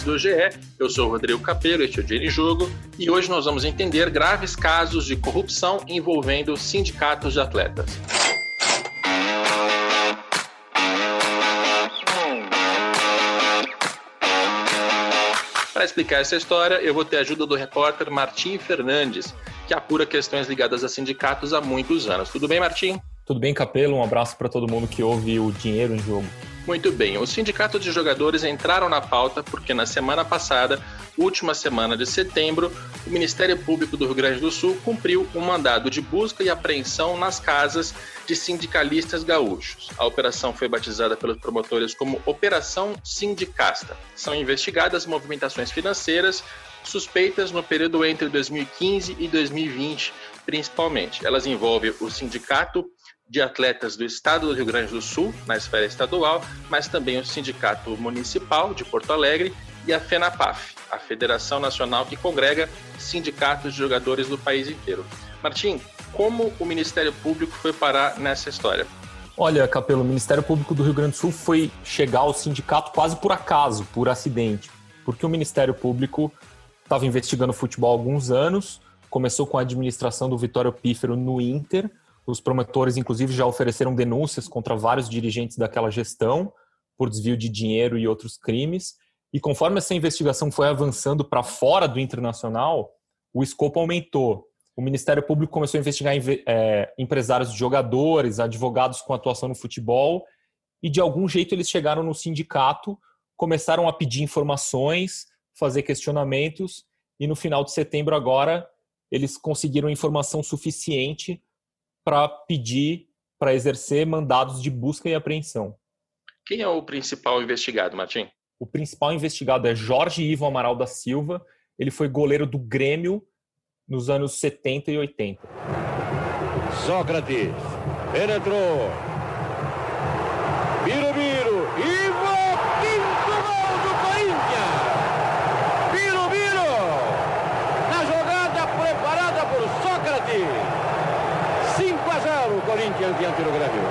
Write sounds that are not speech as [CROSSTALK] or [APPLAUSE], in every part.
do GE. Eu sou Rodrigo Capello, este é o Dia em Jogo, e hoje nós vamos entender graves casos de corrupção envolvendo sindicatos de atletas. Para explicar essa história, eu vou ter a ajuda do repórter Martim Fernandes, que apura questões ligadas a sindicatos há muitos anos. Tudo bem, Martim? Tudo bem, Capelo? Um abraço para todo mundo que ouve o Dinheiro em Jogo. Muito bem, os sindicatos de jogadores entraram na pauta porque na semana passada, última semana de setembro, o Ministério Público do Rio Grande do Sul cumpriu um mandado de busca e apreensão nas casas de sindicalistas gaúchos. A operação foi batizada pelos promotores como Operação Sindicasta. São investigadas movimentações financeiras suspeitas no período entre 2015 e 2020, principalmente. Elas envolvem o sindicato de atletas do estado do Rio Grande do Sul, na esfera estadual, mas também o Sindicato Municipal de Porto Alegre e a FENAPAF, a Federação Nacional que congrega sindicatos de jogadores do país inteiro. Martim, como o Ministério Público foi parar nessa história? Olha, Capelo, o Ministério Público do Rio Grande do Sul foi chegar ao sindicato quase por acaso, por acidente, porque o Ministério Público estava investigando futebol há alguns anos, começou com a administração do Vitório Pífero no Inter, os promotores, inclusive, já ofereceram denúncias contra vários dirigentes daquela gestão por desvio de dinheiro e outros crimes. E conforme essa investigação foi avançando para fora do internacional, o escopo aumentou. O Ministério Público começou a investigar é, empresários de jogadores, advogados com atuação no futebol, e de algum jeito eles chegaram no sindicato, começaram a pedir informações, fazer questionamentos, e no final de setembro agora eles conseguiram informação suficiente para pedir para exercer mandados de busca e apreensão. Quem é o principal investigado, Martim? O principal investigado é Jorge Ivo Amaral da Silva. Ele foi goleiro do Grêmio nos anos 70 e 80. Sócrates penetrou. Birubiru Ivo quinto gol do Corinthians. Birubiru na jogada preparada por Sócrates. 5 a 0 o Corinthians diante do Grêmio.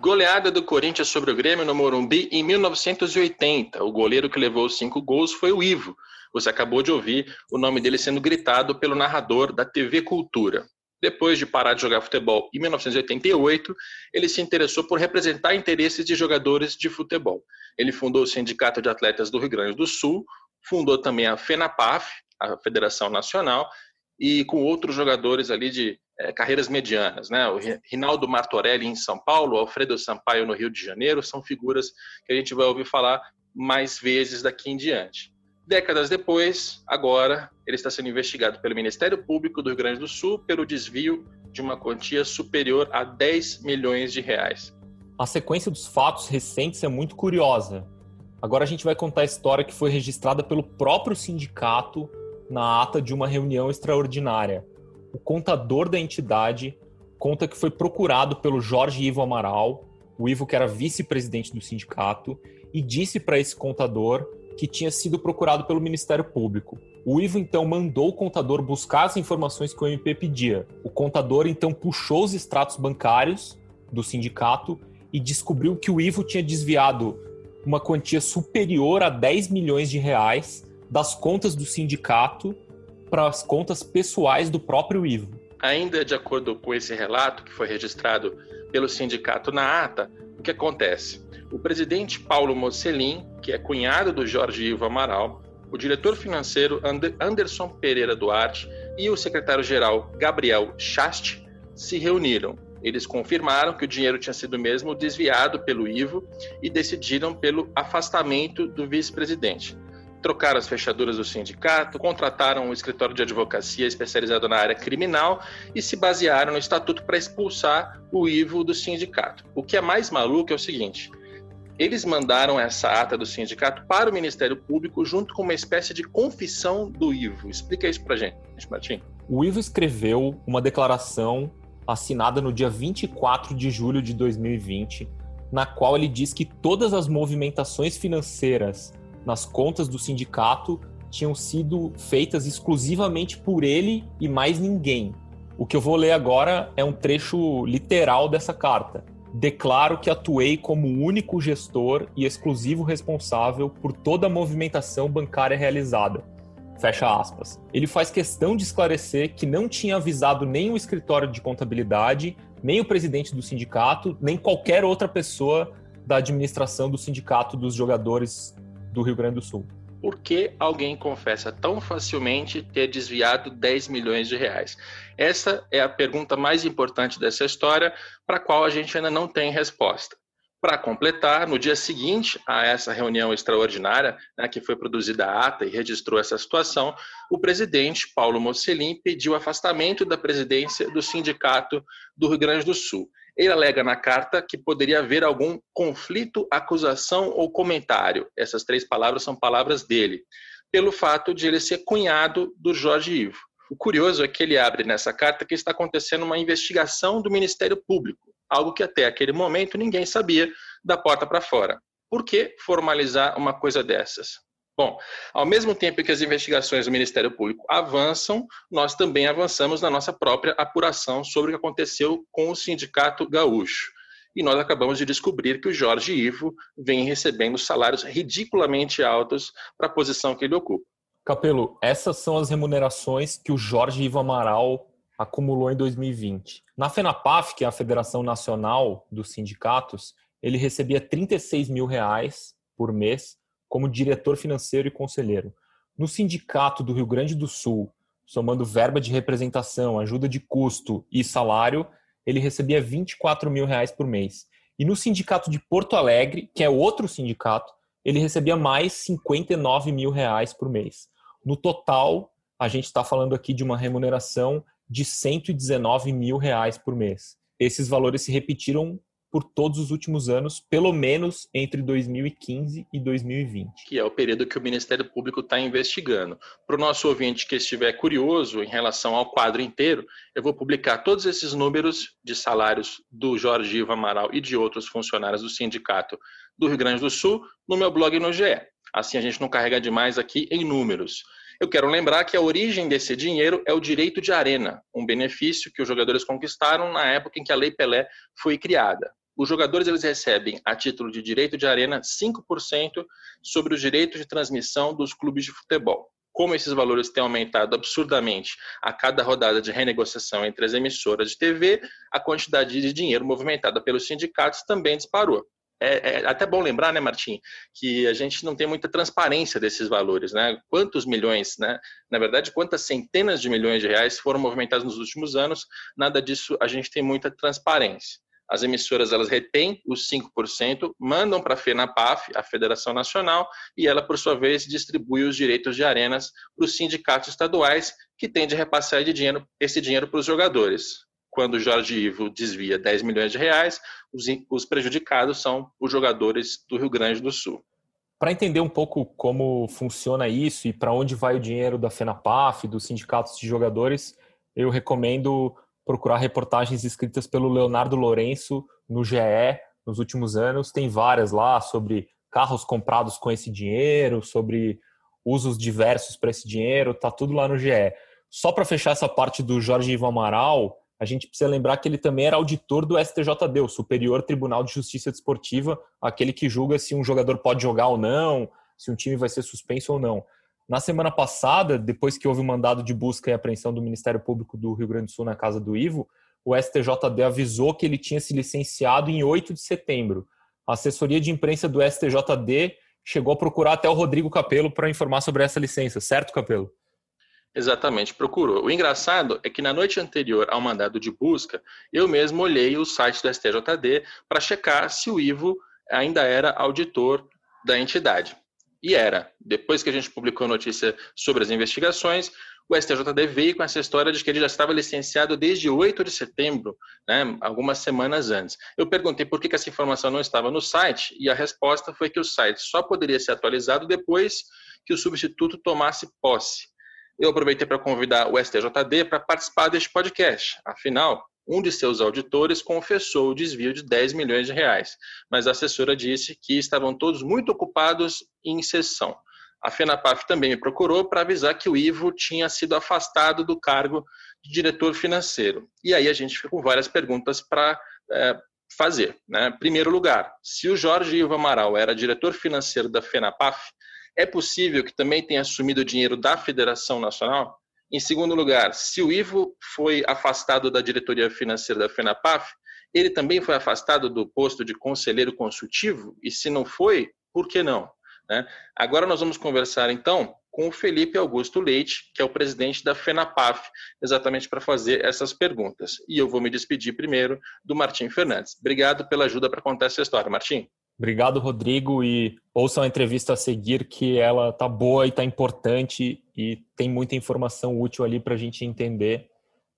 Goleada do Corinthians sobre o Grêmio no Morumbi em 1980. O goleiro que levou os cinco gols foi o Ivo. Você acabou de ouvir o nome dele sendo gritado pelo narrador da TV Cultura. Depois de parar de jogar futebol em 1988, ele se interessou por representar interesses de jogadores de futebol. Ele fundou o Sindicato de Atletas do Rio Grande do Sul, fundou também a FENAPAF, a Federação Nacional, e com outros jogadores ali de carreiras medianas, né? O Rinaldo Martorelli em São Paulo, Alfredo Sampaio no Rio de Janeiro, são figuras que a gente vai ouvir falar mais vezes daqui em diante. Décadas depois, agora, ele está sendo investigado pelo Ministério Público do Rio Grande do Sul pelo desvio de uma quantia superior a 10 milhões de reais. A sequência dos fatos recentes é muito curiosa. Agora a gente vai contar a história que foi registrada pelo próprio sindicato na ata de uma reunião extraordinária. O contador da entidade conta que foi procurado pelo Jorge Ivo Amaral, o Ivo que era vice-presidente do sindicato, e disse para esse contador que tinha sido procurado pelo Ministério Público. O Ivo então mandou o contador buscar as informações que o MP pedia. O contador então puxou os extratos bancários do sindicato e descobriu que o Ivo tinha desviado uma quantia superior a 10 milhões de reais das contas do sindicato para as contas pessoais do próprio Ivo. Ainda de acordo com esse relato que foi registrado pelo sindicato na ata, o que acontece? O presidente Paulo Mocelin, que é cunhado do Jorge Ivo Amaral, o diretor financeiro Anderson Pereira Duarte e o secretário-geral Gabriel Chast se reuniram. Eles confirmaram que o dinheiro tinha sido mesmo desviado pelo Ivo e decidiram pelo afastamento do vice-presidente trocaram as fechaduras do sindicato, contrataram um escritório de advocacia especializado na área criminal e se basearam no estatuto para expulsar o Ivo do sindicato. O que é mais maluco é o seguinte: eles mandaram essa ata do sindicato para o Ministério Público junto com uma espécie de confissão do Ivo. Explica isso para gente, Martim. O Ivo escreveu uma declaração assinada no dia 24 de julho de 2020, na qual ele diz que todas as movimentações financeiras nas contas do sindicato tinham sido feitas exclusivamente por ele e mais ninguém. O que eu vou ler agora é um trecho literal dessa carta. declaro que atuei como único gestor e exclusivo responsável por toda a movimentação bancária realizada. Fecha aspas. Ele faz questão de esclarecer que não tinha avisado nem o escritório de contabilidade, nem o presidente do sindicato, nem qualquer outra pessoa da administração do sindicato dos jogadores do Rio Grande do Sul. Por que alguém confessa tão facilmente ter desviado 10 milhões de reais? Essa é a pergunta mais importante dessa história, para a qual a gente ainda não tem resposta. Para completar, no dia seguinte a essa reunião extraordinária, né, que foi produzida a ata e registrou essa situação, o presidente Paulo Mocelin pediu afastamento da presidência do sindicato do Rio Grande do Sul. Ele alega na carta que poderia haver algum conflito, acusação ou comentário. Essas três palavras são palavras dele, pelo fato de ele ser cunhado do Jorge Ivo. O curioso é que ele abre nessa carta que está acontecendo uma investigação do Ministério Público, algo que até aquele momento ninguém sabia da porta para fora. Por que formalizar uma coisa dessas? Bom, ao mesmo tempo que as investigações do Ministério Público avançam, nós também avançamos na nossa própria apuração sobre o que aconteceu com o Sindicato Gaúcho. E nós acabamos de descobrir que o Jorge Ivo vem recebendo salários ridiculamente altos para a posição que ele ocupa. Capelo, essas são as remunerações que o Jorge Ivo Amaral acumulou em 2020. Na FENAPAF, que é a Federação Nacional dos Sindicatos, ele recebia 36 mil reais por mês como diretor financeiro e conselheiro. No Sindicato do Rio Grande do Sul, somando verba de representação, ajuda de custo e salário, ele recebia 24 mil reais por mês. E no Sindicato de Porto Alegre, que é outro sindicato, ele recebia mais 59 mil reais por mês. No total, a gente está falando aqui de uma remuneração de 119 mil reais por mês. Esses valores se repetiram por todos os últimos anos, pelo menos entre 2015 e 2020. Que é o período que o Ministério Público está investigando. Para o nosso ouvinte que estiver curioso em relação ao quadro inteiro, eu vou publicar todos esses números de salários do Jorge Ivo Amaral e de outros funcionários do sindicato do Rio Grande do Sul no meu blog no GE. Assim a gente não carrega demais aqui em números. Eu quero lembrar que a origem desse dinheiro é o direito de arena, um benefício que os jogadores conquistaram na época em que a Lei Pelé foi criada. Os jogadores eles recebem, a título de direito de arena, 5% sobre os direitos de transmissão dos clubes de futebol. Como esses valores têm aumentado absurdamente a cada rodada de renegociação entre as emissoras de TV, a quantidade de dinheiro movimentada pelos sindicatos também disparou é, é, até bom lembrar, né, Martim, que a gente não tem muita transparência desses valores, né? Quantos milhões, né? Na verdade, quantas centenas de milhões de reais foram movimentados nos últimos anos? Nada disso a gente tem muita transparência. As emissoras elas retêm os 5%, mandam para a FENAPAF, a Federação Nacional, e ela, por sua vez, distribui os direitos de arenas para os sindicatos estaduais, que têm de repassar de dinheiro, esse dinheiro para os jogadores quando o Jorge Ivo desvia 10 milhões de reais, os, os prejudicados são os jogadores do Rio Grande do Sul. Para entender um pouco como funciona isso e para onde vai o dinheiro da FENAPAF, dos sindicatos de jogadores, eu recomendo procurar reportagens escritas pelo Leonardo Lourenço no GE nos últimos anos. Tem várias lá sobre carros comprados com esse dinheiro, sobre usos diversos para esse dinheiro, tá tudo lá no GE. Só para fechar essa parte do Jorge Ivo Amaral, a gente precisa lembrar que ele também era auditor do STJD, o Superior Tribunal de Justiça Desportiva, aquele que julga se um jogador pode jogar ou não, se um time vai ser suspenso ou não. Na semana passada, depois que houve o um mandado de busca e apreensão do Ministério Público do Rio Grande do Sul na casa do Ivo, o STJD avisou que ele tinha se licenciado em 8 de setembro. A assessoria de imprensa do STJD chegou a procurar até o Rodrigo Capelo para informar sobre essa licença, certo, Capelo? Exatamente, procurou. O engraçado é que na noite anterior ao mandado de busca, eu mesmo olhei o site do STJD para checar se o Ivo ainda era auditor da entidade. E era. Depois que a gente publicou a notícia sobre as investigações, o STJD veio com essa história de que ele já estava licenciado desde 8 de setembro, né, algumas semanas antes. Eu perguntei por que, que essa informação não estava no site, e a resposta foi que o site só poderia ser atualizado depois que o substituto tomasse posse eu aproveitei para convidar o STJD para participar deste podcast. Afinal, um de seus auditores confessou o desvio de 10 milhões de reais, mas a assessora disse que estavam todos muito ocupados em sessão. A FENAPAF também me procurou para avisar que o Ivo tinha sido afastado do cargo de diretor financeiro. E aí a gente fica com várias perguntas para é, fazer. Né? Primeiro lugar, se o Jorge Ivo Amaral era diretor financeiro da FENAPAF, é possível que também tenha assumido o dinheiro da Federação Nacional? Em segundo lugar, se o Ivo foi afastado da diretoria financeira da FENAPAF, ele também foi afastado do posto de conselheiro consultivo? E se não foi, por que não? Né? Agora nós vamos conversar então com o Felipe Augusto Leite, que é o presidente da FENAPAF, exatamente para fazer essas perguntas. E eu vou me despedir primeiro do Martim Fernandes. Obrigado pela ajuda para contar essa história, Martim. Obrigado, Rodrigo, e ouçam a entrevista a seguir, que ela tá boa e tá importante e tem muita informação útil ali para a gente entender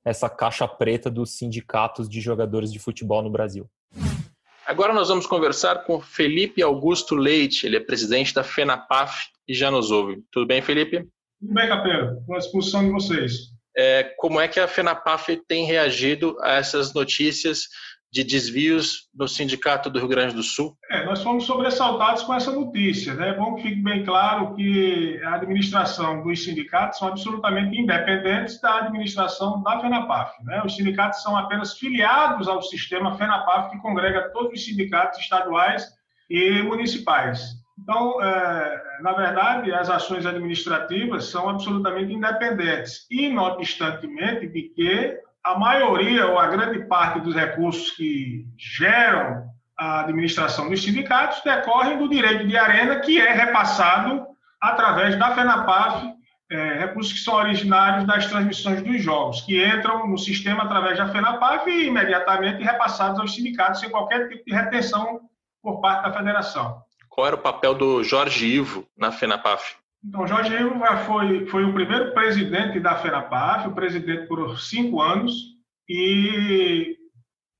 essa caixa preta dos sindicatos de jogadores de futebol no Brasil. Agora nós vamos conversar com Felipe Augusto Leite, ele é presidente da FENAPAF e já nos ouve. Tudo bem, Felipe? Tudo bem, Capelo. Com a disposição de vocês. É, como é que a FENAPAF tem reagido a essas notícias de desvios no Sindicato do Rio Grande do Sul? É, nós fomos sobressaltados com essa notícia. Né? É bom que fique bem claro que a administração dos sindicatos são absolutamente independentes da administração da FENAPAF. Né? Os sindicatos são apenas filiados ao sistema FENAPAF, que congrega todos os sindicatos estaduais e municipais. Então, é, na verdade, as ações administrativas são absolutamente independentes, e, não obstantemente, de que a maioria ou a grande parte dos recursos que geram a administração dos sindicatos decorrem do direito de arena, que é repassado através da FENAPAF, é, recursos que são originários das transmissões dos jogos, que entram no sistema através da FENAPAF e imediatamente repassados aos sindicatos sem qualquer tipo de retenção por parte da federação. Qual era o papel do Jorge Ivo na FENAPAF? Então, Jorge Ivo foi, foi o primeiro presidente da FENAPAF, o presidente por cinco anos, e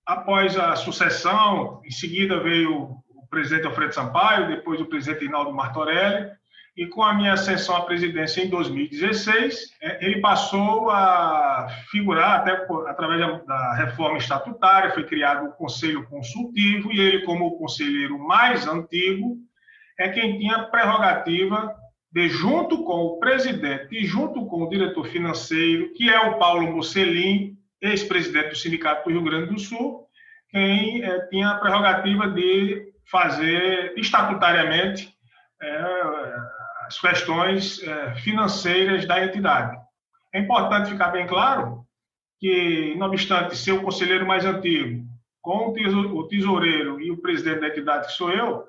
após a sucessão, em seguida veio o presidente Alfredo Sampaio, depois o presidente Inaldo Martorelli, e com a minha ascensão à presidência em 2016, é, ele passou a figurar, até através da reforma estatutária, foi criado o Conselho Consultivo, e ele, como o conselheiro mais antigo, é quem tinha prerrogativa de, junto com o presidente e junto com o diretor financeiro, que é o Paulo Mocelin, ex-presidente do Sindicato do Rio Grande do Sul, quem é, tinha a prerrogativa de fazer estatutariamente é, as questões é, financeiras da entidade. É importante ficar bem claro que, não obstante ser o conselheiro mais antigo, com o tesoureiro e o presidente da entidade, que sou eu,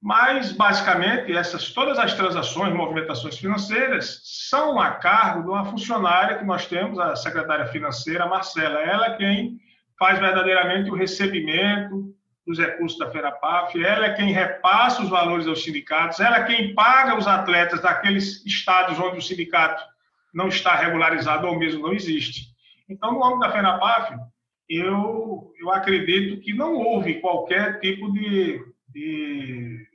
mas, basicamente, essas, todas as transações, movimentações financeiras, são a cargo de uma funcionária que nós temos, a secretária financeira, Marcela. Ela é quem faz verdadeiramente o recebimento dos recursos da FERAPAF, ela é quem repassa os valores aos sindicatos, ela é quem paga os atletas daqueles estados onde o sindicato não está regularizado ou mesmo não existe. Então, no âmbito da FENAPAF, eu, eu acredito que não houve qualquer tipo de, de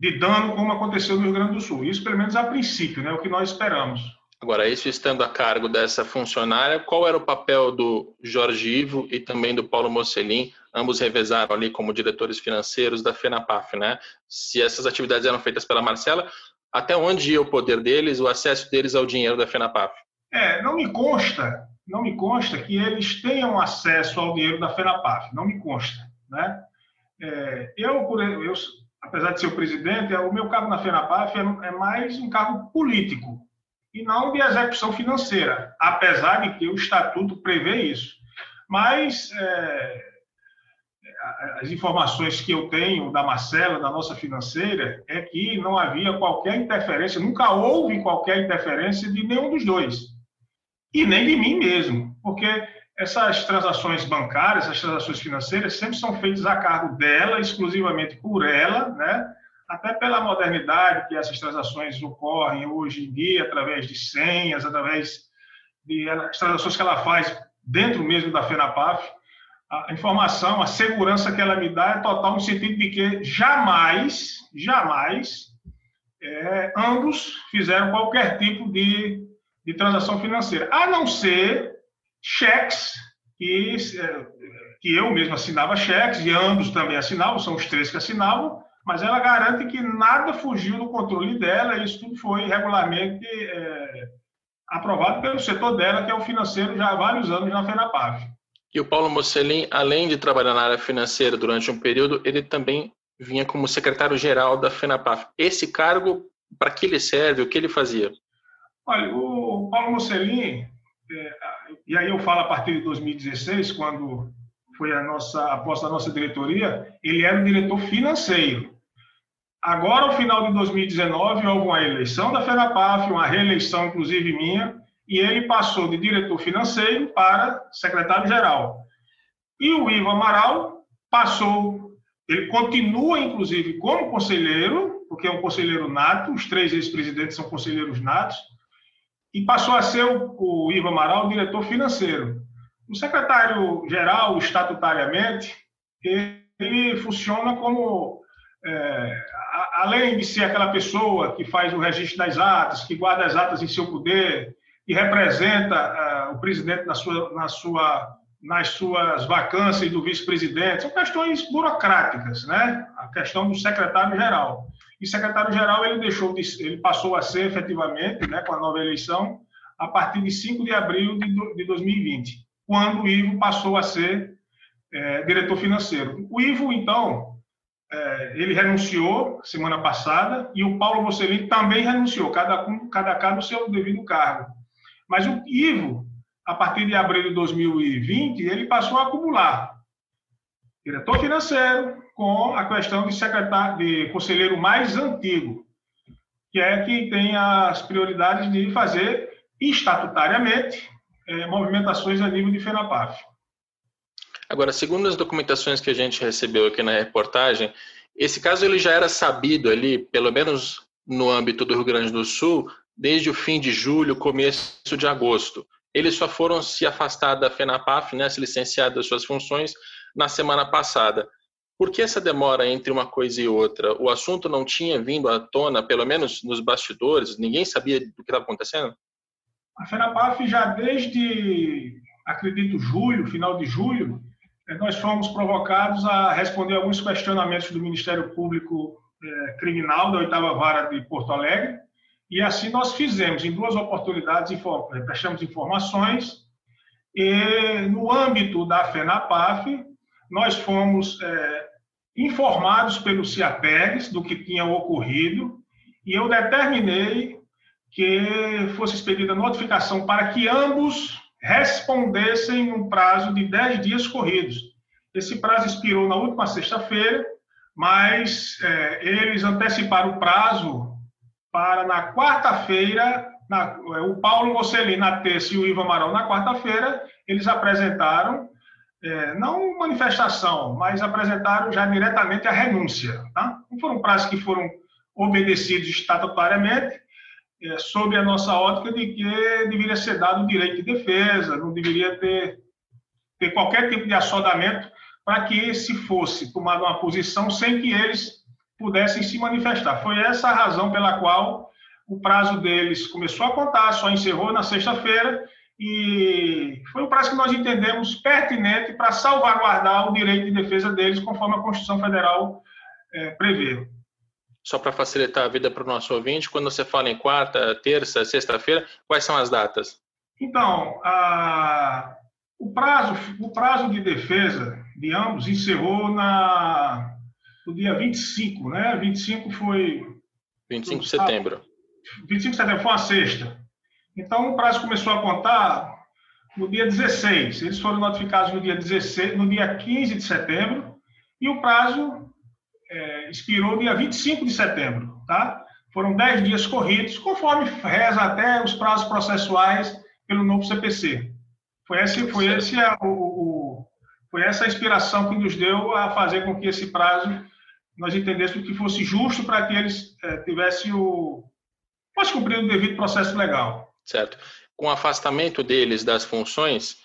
de dano como aconteceu no Rio Grande do Sul. Isso, pelo menos, a princípio, né, é o que nós esperamos. Agora, isso estando a cargo dessa funcionária, qual era o papel do Jorge Ivo e também do Paulo Mocelin? Ambos revezaram ali como diretores financeiros da FENAPAF, né? Se essas atividades eram feitas pela Marcela, até onde ia o poder deles, o acesso deles ao dinheiro da FENAPAF? É, não me consta, não me consta que eles tenham acesso ao dinheiro da FENAPAF, não me consta, né? É, eu, por, eu, apesar de ser o presidente, é, o meu cargo na FENAPAF é, é mais um cargo político e não de execução financeira, apesar de que o estatuto prevê isso. Mas é, as informações que eu tenho da Marcela, da nossa financeira, é que não havia qualquer interferência, nunca houve qualquer interferência de nenhum dos dois. E nem de mim mesmo, porque essas transações bancárias, essas transações financeiras, sempre são feitas a cargo dela, exclusivamente por ela, né? até pela modernidade que essas transações ocorrem hoje em dia, através de senhas, através de as transações que ela faz dentro mesmo da FENAPAF. A informação, a segurança que ela me dá é total no sentido de que jamais, jamais, é, ambos fizeram qualquer tipo de, de transação financeira, a não ser cheques que, é, que eu mesmo assinava cheques e ambos também assinavam, são os três que assinavam, mas ela garante que nada fugiu do controle dela e isso tudo foi regularmente é, aprovado pelo setor dela, que é o financeiro já há vários anos na FENAPAV. E o Paulo Mocelin, além de trabalhar na área financeira durante um período, ele também vinha como secretário-geral da FENAPAF. Esse cargo, para que ele serve? O que ele fazia? Olha, o Paulo Mocelin, e aí eu falo a partir de 2016, quando foi a nossa aposta da nossa diretoria, ele era o diretor financeiro. Agora, ao final de 2019, houve uma eleição da FENAPAF, uma reeleição, inclusive minha, e ele passou de diretor financeiro para secretário-geral. E o Ivo Amaral passou, ele continua, inclusive, como conselheiro, porque é um conselheiro nato, os três ex-presidentes são conselheiros natos, e passou a ser o, o Ivo Amaral diretor financeiro. O secretário-geral, estatutariamente, ele funciona como, é, além de ser aquela pessoa que faz o registro das atas, que guarda as atas em seu poder, que representa é, o presidente na sua, na sua, nas suas vacâncias do vice-presidente, são questões burocráticas, né? A questão do secretário-geral. E secretário-geral ele deixou de, ele passou a ser efetivamente, né, com a nova eleição, a partir de 5 de abril de, de 2020 quando o Ivo passou a ser é, diretor financeiro. O Ivo, então, é, ele renunciou semana passada e o Paulo Mocelin também renunciou, cada, cada cada no seu devido cargo. Mas o Ivo, a partir de abril de 2020, ele passou a acumular diretor financeiro com a questão de secretário, de conselheiro mais antigo, que é quem tem as prioridades de fazer estatutariamente é, movimentações a nível de FENAPAF. Agora, segundo as documentações que a gente recebeu aqui na reportagem, esse caso ele já era sabido ali, pelo menos no âmbito do Rio Grande do Sul, desde o fim de julho, começo de agosto. Eles só foram se afastar da FENAPAF, né, se licenciar das suas funções, na semana passada. Por que essa demora entre uma coisa e outra? O assunto não tinha vindo à tona, pelo menos nos bastidores? Ninguém sabia do que estava acontecendo? A FENAPAF já desde, acredito, julho, final de julho, eh, nós fomos provocados a responder alguns questionamentos do Ministério Público eh, Criminal da oitava vara de Porto Alegre, e assim nós fizemos, em duas oportunidades, eh, prestamos informações, e no âmbito da FENAPAF, nós fomos é, informados pelo CIAPEGS do que tinha ocorrido, e eu determinei que fosse expedida notificação para que ambos respondessem num prazo de 10 dias corridos. Esse prazo expirou na última sexta-feira, mas é, eles anteciparam o prazo para na quarta-feira, é, o Paulo Mocelin na terça e o Ivo Amaral na quarta-feira, eles apresentaram, é, não manifestação, mas apresentaram já diretamente a renúncia. Tá? Foram prazos que foram obedecidos estatutariamente, é, sob a nossa ótica de que deveria ser dado o direito de defesa, não deveria ter, ter qualquer tipo de assodamento para que se fosse tomada uma posição sem que eles pudessem se manifestar. Foi essa a razão pela qual o prazo deles começou a contar, só encerrou na sexta-feira, e foi um prazo que nós entendemos pertinente para salvaguardar o direito de defesa deles, conforme a Constituição Federal é, prevê só para facilitar a vida para o nosso ouvinte, quando você fala em quarta, terça, sexta-feira, quais são as datas? Então, a, o, prazo, o prazo de defesa de ambos encerrou na, no dia 25, né? 25 foi. 25 de setembro. 25 de setembro foi uma sexta. Então, o prazo começou a contar no dia 16. Eles foram notificados no dia 16, no dia 15 de setembro, e o prazo é, expirou dia 25 de setembro, tá? Foram 10 dias corridos, conforme reza até os prazos processuais pelo novo CPC. Foi, esse, foi, esse a, o, o, foi essa a inspiração que nos deu a fazer com que esse prazo nós entendêssemos que fosse justo para que eles é, tivessem o. fosse cumprir o devido processo legal. Certo. Com o afastamento deles das funções,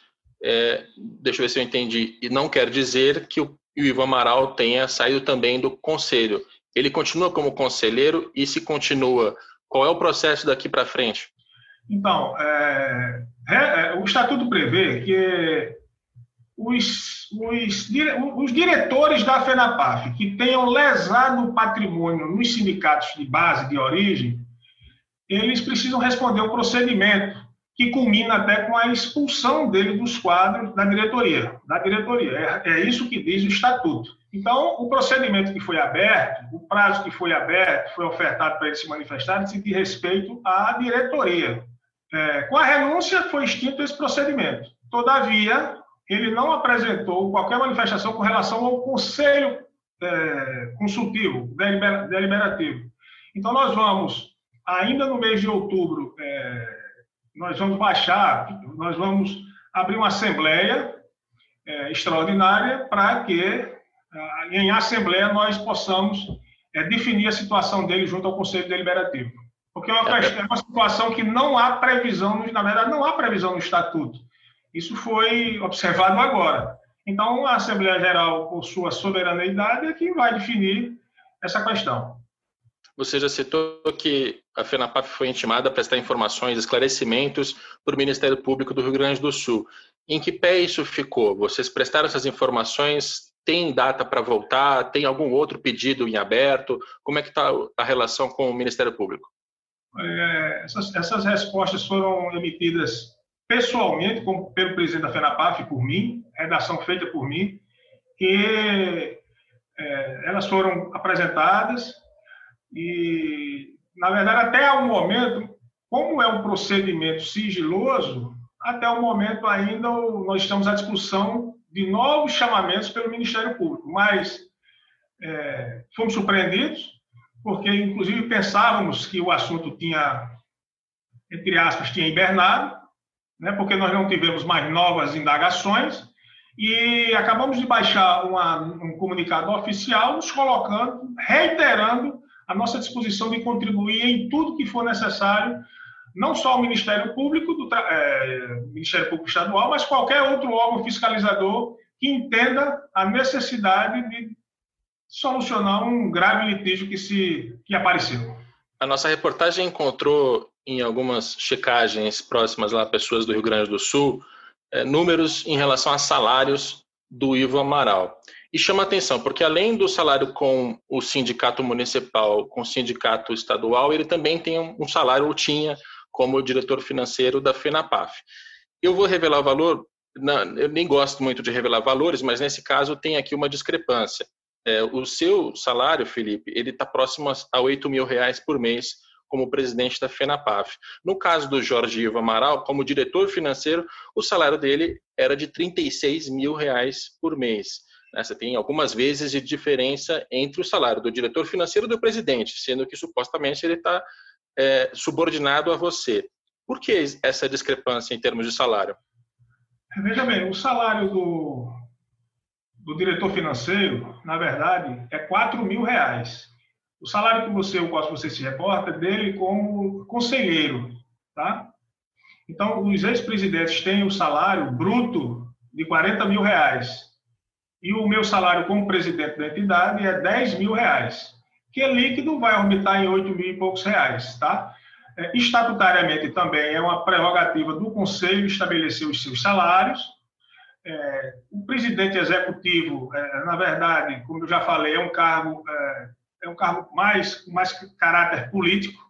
é, deixa eu ver se eu entendi, e não quer dizer que o o Ivo Amaral tenha saído também do conselho. Ele continua como conselheiro e se continua, qual é o processo daqui para frente? Então, é, é, o estatuto prevê que os, os, os, diretores da FENAPAF que tenham lesado o patrimônio nos sindicatos de base, de origem, eles precisam responder um procedimento que culmina até com a expulsão dele dos quadros da diretoria. Da diretoria. É, é isso que diz o estatuto. Então, o procedimento que foi aberto, o prazo que foi aberto, foi ofertado para ele se manifestar, disse de respeito à diretoria. É, com a renúncia, foi extinto esse procedimento. Todavia, ele não apresentou qualquer manifestação com relação ao conselho é, consultivo, deliberativo. Então, nós vamos, ainda no mês de outubro, é, nós vamos baixar, nós vamos abrir uma assembleia é, extraordinária para que, em assembleia, nós possamos é, definir a situação dele junto ao Conselho Deliberativo. Porque é uma, é uma situação que não há previsão, na verdade, não há previsão no Estatuto. Isso foi observado agora. Então, a Assembleia Geral, por sua soberanidade, é quem vai definir essa questão. Você já citou que a FENAPAF foi intimada a prestar informações, esclarecimentos para o Ministério Público do Rio Grande do Sul. Em que pé isso ficou? Vocês prestaram essas informações? Tem data para voltar? Tem algum outro pedido em aberto? Como é que está a relação com o Ministério Público? É, essas, essas, respostas foram emitidas pessoalmente como, pelo presidente da FENAPAF, por mim, redação feita por mim, que é, elas foram apresentadas e, na verdade, até o momento, como é um procedimento sigiloso, até o momento ainda nós estamos à discussão de novos chamamentos pelo Ministério Público, mas é, fomos surpreendidos, porque inclusive pensávamos que o assunto tinha, entre aspas, tinha hibernado, né, porque nós não tivemos mais novas indagações, e acabamos de baixar uma, um comunicado oficial nos colocando, reiterando a nossa disposição de contribuir em tudo que for necessário, não só o Ministério Público, do é, Ministério Público Estadual, mas qualquer outro órgão fiscalizador que entenda a necessidade de solucionar um grave litígio que se que apareceu. A nossa reportagem encontrou em algumas checagens próximas lá pessoas do Rio Grande do Sul é, números em relação a salários do Ivo Amaral. E chama atenção, porque além do salário com o sindicato municipal, com o sindicato estadual, ele também tem um salário, ou tinha, como diretor financeiro da FENAPAF. Eu vou revelar o valor, não, eu nem gosto muito de revelar valores, mas nesse caso tem aqui uma discrepância. É, o seu salário, Felipe, ele está próximo a 8 mil reais por mês como presidente da FENAPAF. No caso do Jorge Ivo Amaral, como diretor financeiro, o salário dele era de 36 mil reais por mês. Né? Você tem algumas vezes de diferença entre o salário do diretor financeiro e do presidente, sendo que supostamente ele está é, subordinado a você. Por que essa discrepância em termos de salário? Veja bem, o salário do, do diretor financeiro, na verdade, é 4 mil reais. O salário que você, o qual você se reporta, é dele como conselheiro, tá? Então, os ex-presidentes têm o salário bruto de 40 mil reais e o meu salário como presidente da entidade é 10 mil reais, que é líquido, vai orbitar em 8 mil e poucos reais, tá? É, estatutariamente também é uma prerrogativa do Conselho estabelecer os seus salários. É, o presidente executivo, é, na verdade, como eu já falei, é um cargo é, é um cargo mais com mais caráter político.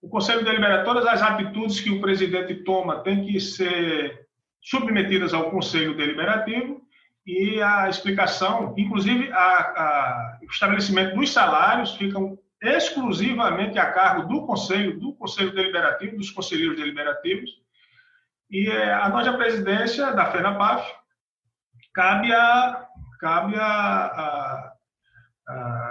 O Conselho delibera todas as atitudes que o presidente toma têm que ser submetidas ao Conselho Deliberativo e a explicação, inclusive o estabelecimento dos salários ficam exclusivamente a cargo do Conselho, do Conselho Deliberativo, dos conselheiros deliberativos, e é, a nós, a presidência da FENAPAF, cabe a, cabe a, a, a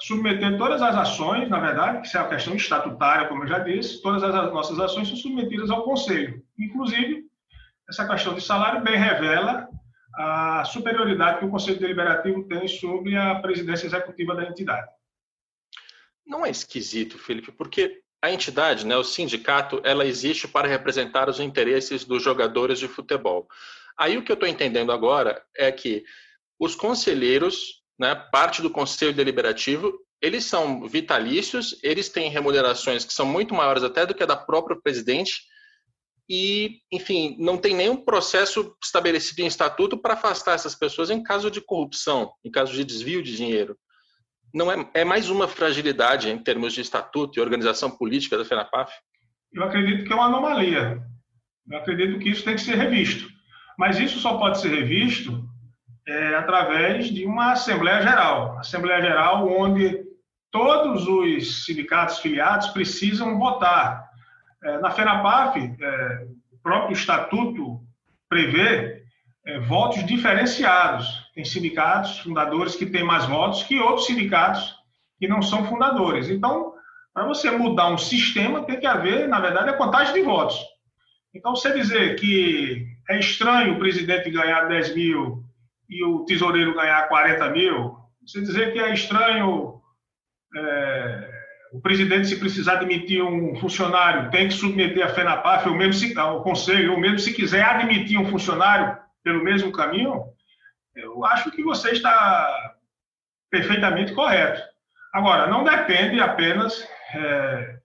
submeter todas as ações, na verdade, que é uma questão estatutária, como eu já disse, todas as nossas ações são submetidas ao Conselho. Inclusive, essa questão de salário bem revela a superioridade que o Conselho Deliberativo tem sobre a presidência executiva da entidade. Não é esquisito, Felipe, porque a entidade, né, o sindicato, ela existe para representar os interesses dos jogadores de futebol. Aí o que eu estou entendendo agora é que os conselheiros, né, parte do Conselho Deliberativo, eles são vitalícios, eles têm remunerações que são muito maiores até do que a da própria presidente, e, enfim, não tem nenhum processo estabelecido em estatuto para afastar essas pessoas em caso de corrupção, em caso de desvio de dinheiro. Não é, é mais uma fragilidade em termos de estatuto e organização política da FENAPAF? Eu acredito que é uma anomalia. Eu acredito que isso tem que ser revisto. Mas isso só pode ser revisto é, através de uma Assembleia Geral. Assembleia Geral onde todos os sindicatos filiados precisam votar. É, na FENAPAF, é, o próprio estatuto prevê é, votos diferenciados. Tem sindicatos fundadores que têm mais votos que outros sindicatos que não são fundadores. Então, para você mudar um sistema, tem que haver, na verdade, a contagem de votos. Então, você dizer que é estranho o presidente ganhar 10 mil e o tesoureiro ganhar 40 mil, você dizer que é estranho é, o presidente, se precisar demitir um funcionário, tem que submeter a FENAPAF, ou mesmo se, ao conselho, ou mesmo se quiser admitir um funcionário pelo mesmo caminho, eu acho que você está perfeitamente correto. Agora, não depende apenas é,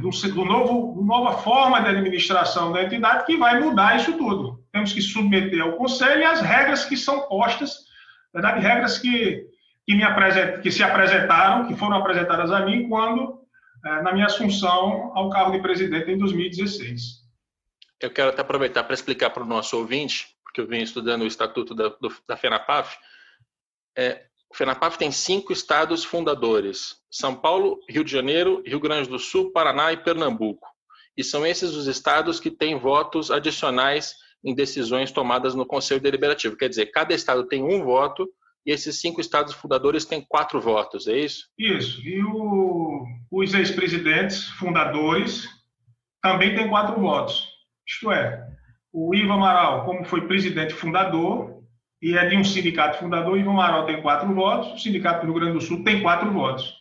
do, do novo, nova forma de administração da entidade que vai mudar isso tudo. Temos que submeter ao Conselho as regras que são postas, na verdade, regras que, que, me que se apresentaram, que foram apresentadas a mim quando, é, na minha assunção ao cargo de presidente em 2016. Eu quero até aproveitar para explicar para o nosso ouvinte, porque eu venho estudando o Estatuto da, do, da FENAPAF, é, o FENAPAF tem cinco estados fundadores: São Paulo, Rio de Janeiro, Rio Grande do Sul, Paraná e Pernambuco. E são esses os estados que têm votos adicionais em decisões tomadas no Conselho Deliberativo. Quer dizer, cada estado tem um voto e esses cinco estados fundadores têm quatro votos, é isso? Isso. E o, os ex-presidentes fundadores também têm quatro votos. Isto é, o Ivo Amaral, como foi presidente fundador, e é de um sindicato fundador, Ivo Amaral tem quatro votos, o Sindicato do Rio Grande do Sul tem quatro votos.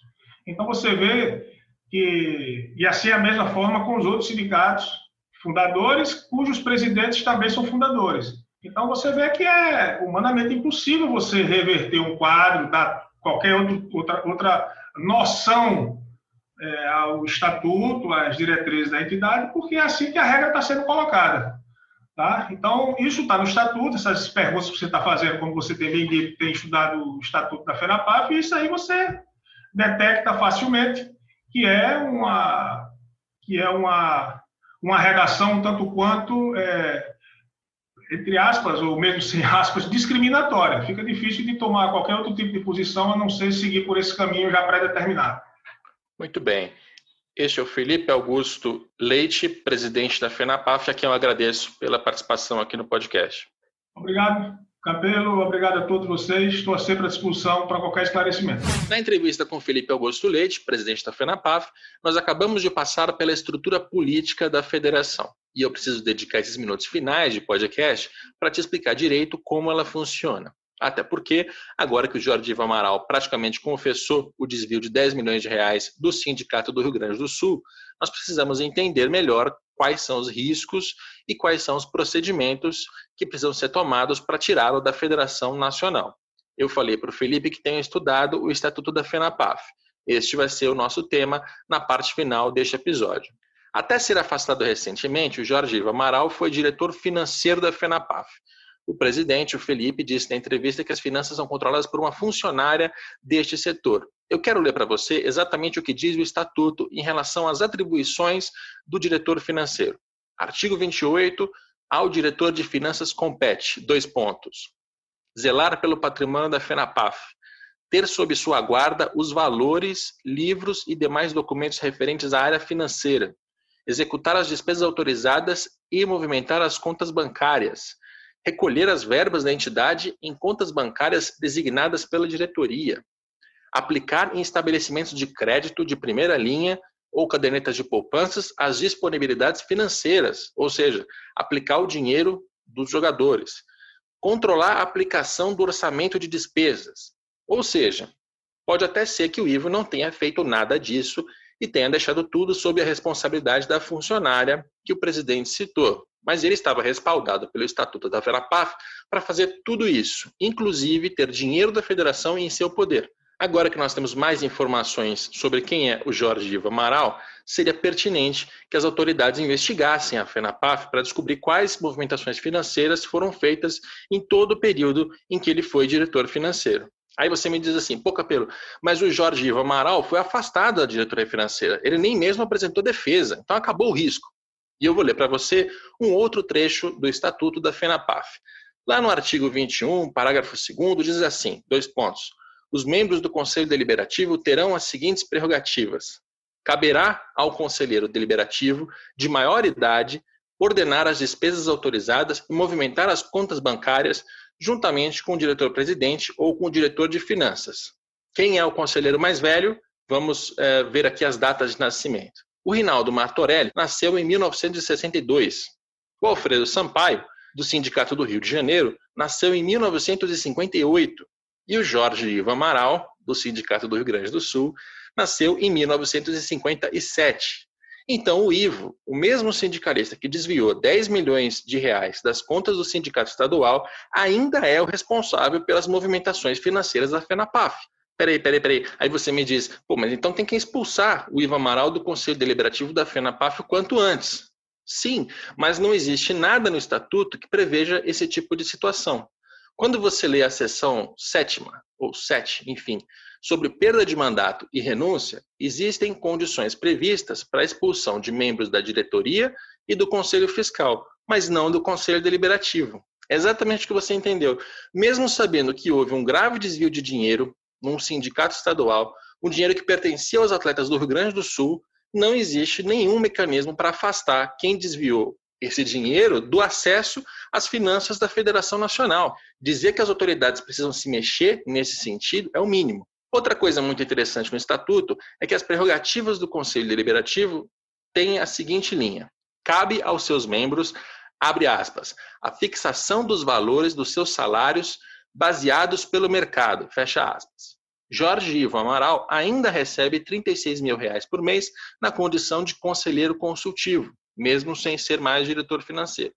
Então você vê que, e assim é a mesma forma com os outros sindicatos fundadores, cujos presidentes também são fundadores. Então você vê que é humanamente impossível você reverter um quadro, dar qualquer outro, outra, outra noção é, ao estatuto, às diretrizes da entidade, porque é assim que a regra está sendo colocada. Tá? Então, isso está no estatuto, essas perguntas que você está fazendo, como você tem tem estudado o estatuto da FENAPAF, isso aí você detecta facilmente que é uma, que é uma, uma redação tanto quanto, é, entre aspas, ou mesmo [LAUGHS] sem aspas, discriminatória. Fica difícil de tomar qualquer outro tipo de posição a não ser seguir por esse caminho já pré-determinado. Muito bem. Este é o Felipe Augusto Leite, presidente da FENAPAF, a quem eu agradeço pela participação aqui no podcast. Obrigado, Capelo. Obrigado a todos vocês. Estou sempre à disposição para qualquer esclarecimento. Na entrevista com Felipe Augusto Leite, presidente da FENAPAF, nós acabamos de passar pela estrutura política da federação. E eu preciso dedicar esses minutos finais de podcast para te explicar direito como ela funciona. Até porque, agora que o Jorge Ivo Amaral praticamente confessou o desvio de 10 milhões de reais do Sindicato do Rio Grande do Sul, nós precisamos entender melhor quais são os riscos e quais são os procedimentos que precisam ser tomados para tirá-lo da Federação Nacional. Eu falei para o Felipe que tenha estudado o Estatuto da FENAPAF. Este vai ser o nosso tema na parte final deste episódio. Até ser afastado recentemente, o Jorge Ivo Amaral foi diretor financeiro da FENAPAF. O presidente, o Felipe, disse na entrevista que as finanças são controladas por uma funcionária deste setor. Eu quero ler para você exatamente o que diz o estatuto em relação às atribuições do diretor financeiro. Artigo 28, ao diretor de finanças compete, dois pontos. Zelar pelo patrimônio da FENAPAF, ter sob sua guarda os valores, livros e demais documentos referentes à área financeira, executar as despesas autorizadas e movimentar as contas bancárias, recolher as verbas da entidade em contas bancárias designadas pela diretoria, aplicar em estabelecimentos de crédito de primeira linha ou cadernetas de poupanças as disponibilidades financeiras, ou seja, aplicar o dinheiro dos jogadores, controlar a aplicação do orçamento de despesas, ou seja, pode até ser que o Ivo não tenha feito nada disso e tenha deixado tudo sob a responsabilidade da funcionária que o presidente citou, mas ele estava respaldado pelo Estatuto da Verapaf para fazer tudo isso, inclusive ter dinheiro da federação em seu poder. Agora que nós temos mais informações sobre quem é o Jorge Ivo Amaral, seria pertinente que as autoridades investigassem a FENAPAF para descobrir quais movimentações financeiras foram feitas em todo o período em que ele foi diretor financeiro. Aí você me diz assim, pô, Capelo, mas o Jorge Ivo Amaral foi afastado da diretoria financeira. Ele nem mesmo apresentou defesa, então acabou o risco. E eu vou ler para você um outro trecho do Estatuto da FENAPAF. Lá no artigo 21, parágrafo 2 diz assim, dois pontos. Os membros do Conselho Deliberativo terão as seguintes prerrogativas. Caberá ao conselheiro deliberativo de maior idade ordenar as despesas autorizadas e movimentar as contas bancárias juntamente com o diretor-presidente ou com o diretor de finanças. Quem é o conselheiro mais velho? Vamos é, ver aqui as datas de nascimento. O Rinaldo Martorelli nasceu em 1962. O Alfredo Sampaio, do Sindicato do Rio de Janeiro, nasceu em 1958. E o Jorge Ivo Amaral, do Sindicato do Rio Grande do Sul, nasceu em 1957. Então, o Ivo, o mesmo sindicalista que desviou 10 milhões de reais das contas do sindicato estadual, ainda é o responsável pelas movimentações financeiras da FENAPAF. Peraí, peraí, peraí. Aí você me diz, pô, mas então tem que expulsar o Ivo Amaral do Conselho Deliberativo da FENAPAF o quanto antes. Sim, mas não existe nada no estatuto que preveja esse tipo de situação. Quando você lê a seção sétima, ou sete, enfim, sobre perda de mandato e renúncia, existem condições previstas para a expulsão de membros da diretoria e do Conselho Fiscal, mas não do Conselho Deliberativo. É exatamente o que você entendeu. Mesmo sabendo que houve um grave desvio de dinheiro num sindicato estadual, um dinheiro que pertencia aos atletas do Rio Grande do Sul, não existe nenhum mecanismo para afastar quem desviou esse dinheiro do acesso às finanças da Federação Nacional. Dizer que as autoridades precisam se mexer nesse sentido é o mínimo. Outra coisa muito interessante no Estatuto é que as prerrogativas do Conselho Deliberativo têm a seguinte linha: cabe aos seus membros, abre aspas, a fixação dos valores dos seus salários baseados pelo mercado, fecha aspas. Jorge Ivo Amaral ainda recebe 36 mil reais por mês na condição de conselheiro consultivo, mesmo sem ser mais diretor financeiro.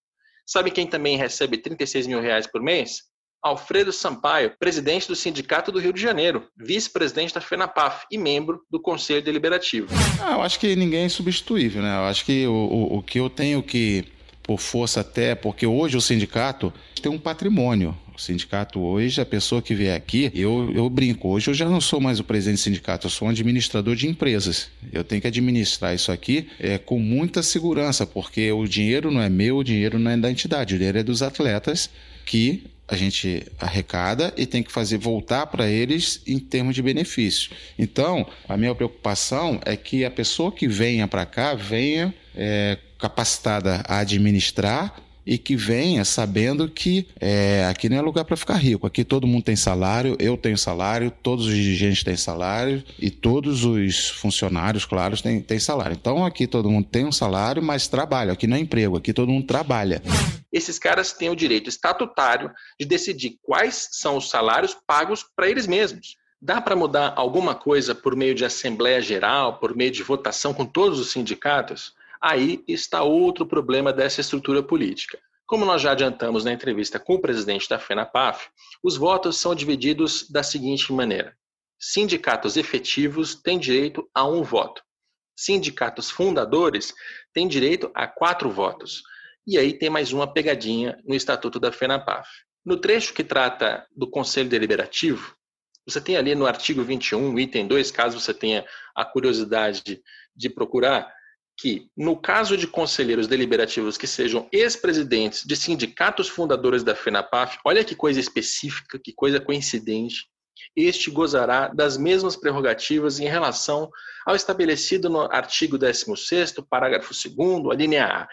Sabe quem também recebe 36 mil reais por mês? Alfredo Sampaio, presidente do Sindicato do Rio de Janeiro, vice-presidente da FENAPAF e membro do Conselho Deliberativo. Ah, eu acho que ninguém é substituível, né? Eu acho que o, o, o que eu tenho que por força até, porque hoje o sindicato tem um patrimônio. O sindicato hoje, a pessoa que vier aqui, eu, eu brinco, hoje eu já não sou mais o presidente do sindicato, eu sou um administrador de empresas. Eu tenho que administrar isso aqui é, com muita segurança, porque o dinheiro não é meu, o dinheiro não é da entidade, o dinheiro é dos atletas que a gente arrecada e tem que fazer voltar para eles em termos de benefício. Então, a minha preocupação é que a pessoa que venha para cá venha é, capacitada a administrar e que venha sabendo que é, aqui não é lugar para ficar rico. Aqui todo mundo tem salário, eu tenho salário, todos os dirigentes têm salário e todos os funcionários, claro, têm, têm salário. Então aqui todo mundo tem um salário, mas trabalha. Aqui não é emprego, aqui todo mundo trabalha. Esses caras têm o direito estatutário de decidir quais são os salários pagos para eles mesmos. Dá para mudar alguma coisa por meio de assembleia geral, por meio de votação com todos os sindicatos? Aí está outro problema dessa estrutura política. Como nós já adiantamos na entrevista com o presidente da FENAPAF, os votos são divididos da seguinte maneira: sindicatos efetivos têm direito a um voto, sindicatos fundadores têm direito a quatro votos. E aí tem mais uma pegadinha no Estatuto da FENAPAF. No trecho que trata do Conselho Deliberativo, você tem ali no artigo 21, item 2, caso você tenha a curiosidade de procurar, que, no caso de conselheiros deliberativos que sejam ex-presidentes de sindicatos fundadores da FENAPAF, olha que coisa específica, que coisa coincidente, este gozará das mesmas prerrogativas em relação ao estabelecido no artigo 16 parágrafo 2 a linha A.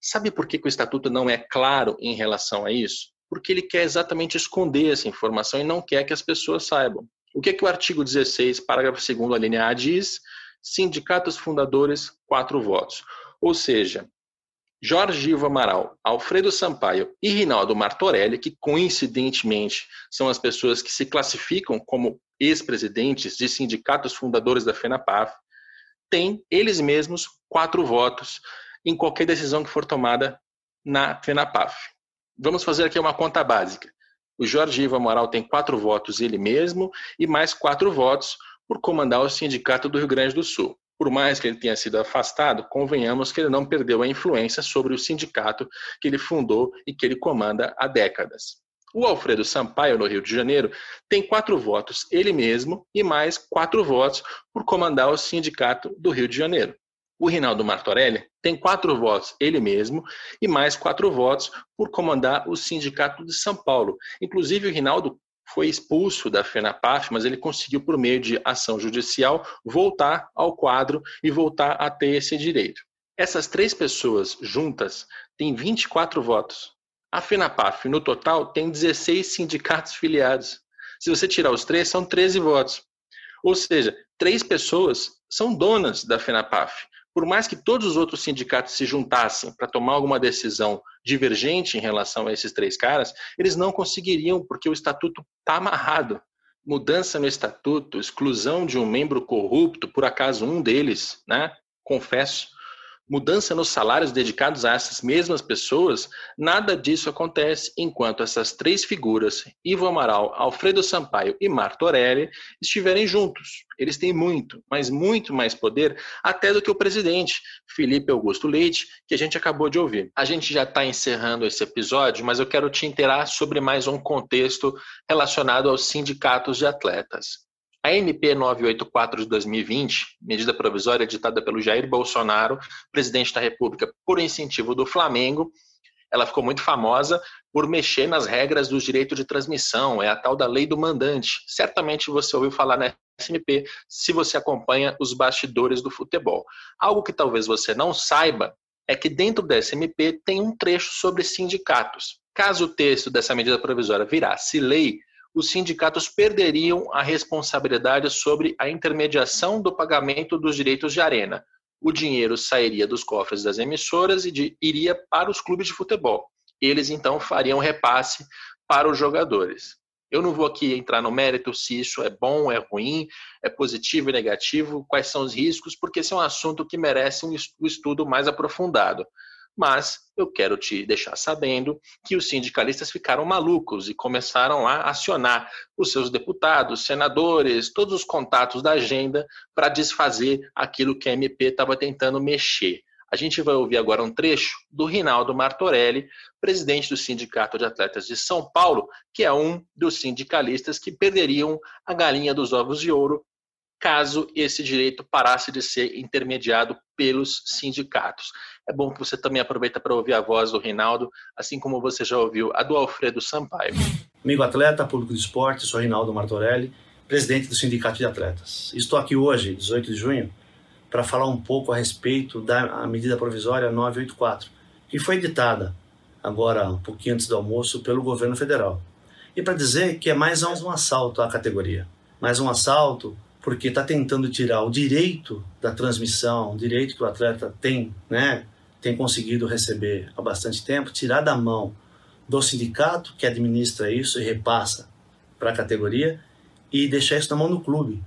Sabe por que, que o Estatuto não é claro em relação a isso? Porque ele quer exatamente esconder essa informação e não quer que as pessoas saibam. O que, que o artigo 16, parágrafo 2 a linha A diz? Sindicatos fundadores, quatro votos. Ou seja, Jorge Ivo Amaral, Alfredo Sampaio e Rinaldo Martorelli, que coincidentemente são as pessoas que se classificam como ex-presidentes de sindicatos fundadores da FENAPAF, têm eles mesmos quatro votos em qualquer decisão que for tomada na FENAPAF. Vamos fazer aqui uma conta básica. O Jorge Ivo Amaral tem quatro votos ele mesmo e mais quatro votos por comandar o Sindicato do Rio Grande do Sul. Por mais que ele tenha sido afastado, convenhamos que ele não perdeu a influência sobre o sindicato que ele fundou e que ele comanda há décadas. O Alfredo Sampaio, no Rio de Janeiro, tem quatro votos ele mesmo e mais quatro votos por comandar o Sindicato do Rio de Janeiro. O Rinaldo Martorelli tem quatro votos, ele mesmo, e mais quatro votos por comandar o Sindicato de São Paulo. Inclusive, o Rinaldo foi expulso da FENAPAF, mas ele conseguiu, por meio de ação judicial, voltar ao quadro e voltar a ter esse direito. Essas três pessoas juntas têm 24 votos. A FENAPAF, no total, tem 16 sindicatos filiados. Se você tirar os três, são 13 votos. Ou seja, três pessoas são donas da FENAPAF. Por mais que todos os outros sindicatos se juntassem para tomar alguma decisão divergente em relação a esses três caras, eles não conseguiriam, porque o estatuto está amarrado. Mudança no estatuto, exclusão de um membro corrupto, por acaso um deles, né? Confesso, mudança nos salários dedicados a essas mesmas pessoas, nada disso acontece enquanto essas três figuras, Ivo Amaral, Alfredo Sampaio e Martorelli, estiverem juntos. Eles têm muito, mas muito mais poder até do que o presidente, Felipe Augusto Leite, que a gente acabou de ouvir. A gente já está encerrando esse episódio, mas eu quero te inteirar sobre mais um contexto relacionado aos sindicatos de atletas. A MP 984 de 2020, medida provisória editada pelo Jair Bolsonaro, presidente da República, por incentivo do Flamengo, ela ficou muito famosa por mexer nas regras do direito de transmissão, é a tal da lei do mandante. Certamente você ouviu falar na SMP se você acompanha os bastidores do futebol. Algo que talvez você não saiba é que dentro da SMP tem um trecho sobre sindicatos. Caso o texto dessa medida provisória virasse lei, os sindicatos perderiam a responsabilidade sobre a intermediação do pagamento dos direitos de arena. O dinheiro sairia dos cofres das emissoras e de, iria para os clubes de futebol. Eles então fariam repasse para os jogadores. Eu não vou aqui entrar no mérito se isso é bom, é ruim, é positivo e negativo, quais são os riscos, porque esse é um assunto que merece um estudo mais aprofundado mas eu quero te deixar sabendo que os sindicalistas ficaram malucos e começaram a acionar os seus deputados, senadores, todos os contatos da agenda para desfazer aquilo que a MP estava tentando mexer. A gente vai ouvir agora um trecho do Rinaldo Martorelli, presidente do Sindicato de Atletas de São Paulo, que é um dos sindicalistas que perderiam a galinha dos ovos de ouro caso esse direito parasse de ser intermediado pelos sindicatos. É bom que você também aproveita para ouvir a voz do Reinaldo, assim como você já ouviu a do Alfredo Sampaio. Amigo atleta, público de esporte, sou Reinaldo Martorelli, presidente do Sindicato de Atletas. Estou aqui hoje, 18 de junho, para falar um pouco a respeito da medida provisória 984, que foi editada agora um pouquinho antes do almoço pelo governo federal. E para dizer que é mais um assalto à categoria, mais um assalto porque está tentando tirar o direito da transmissão, o direito que o atleta tem, né, tem conseguido receber há bastante tempo, tirar da mão do sindicato que administra isso e repassa para a categoria e deixar isso na mão do clube.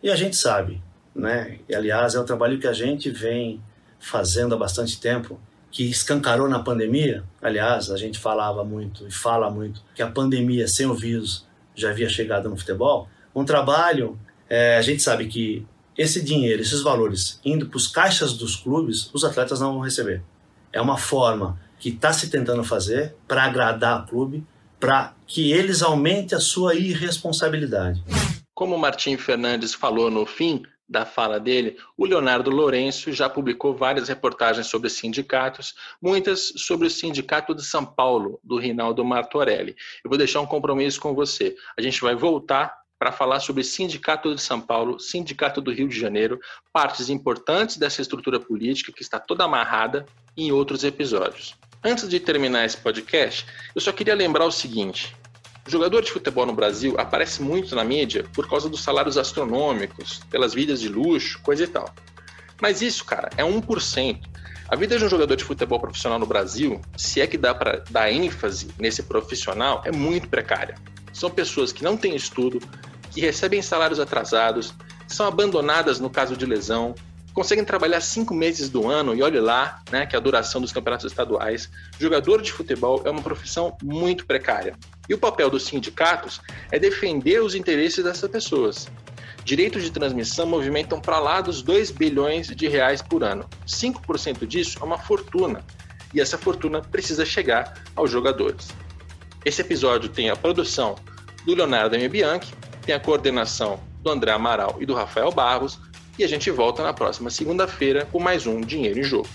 E a gente sabe, né? E, aliás, é um trabalho que a gente vem fazendo há bastante tempo, que escancarou na pandemia. Aliás, a gente falava muito e fala muito que a pandemia sem o vírus já havia chegado no futebol. Um trabalho é, a gente sabe que esse dinheiro, esses valores indo para os caixas dos clubes, os atletas não vão receber. É uma forma que está se tentando fazer para agradar o clube, para que eles aumentem a sua irresponsabilidade. Como o Martim Fernandes falou no fim da fala dele, o Leonardo Lourenço já publicou várias reportagens sobre sindicatos, muitas sobre o Sindicato de São Paulo, do Rinaldo Martorelli. Eu vou deixar um compromisso com você. A gente vai voltar para falar sobre Sindicato de São Paulo, Sindicato do Rio de Janeiro, partes importantes dessa estrutura política que está toda amarrada em outros episódios. Antes de terminar esse podcast, eu só queria lembrar o seguinte: o jogador de futebol no Brasil aparece muito na mídia por causa dos salários astronômicos, pelas vidas de luxo, coisa e tal. Mas isso, cara, é 1%. A vida de um jogador de futebol profissional no Brasil, se é que dá para dar ênfase nesse profissional, é muito precária. São pessoas que não têm estudo, que recebem salários atrasados, são abandonadas no caso de lesão, conseguem trabalhar cinco meses do ano e olhe lá, né, que é a duração dos campeonatos estaduais. Jogador de futebol é uma profissão muito precária. E o papel dos sindicatos é defender os interesses dessas pessoas. Direitos de transmissão movimentam para lá dos 2 bilhões de reais por ano. 5% disso é uma fortuna. E essa fortuna precisa chegar aos jogadores. Esse episódio tem a produção do Leonardo M. Bianchi, tem a coordenação do André Amaral e do Rafael Barros, e a gente volta na próxima segunda-feira com mais um Dinheiro em Jogo.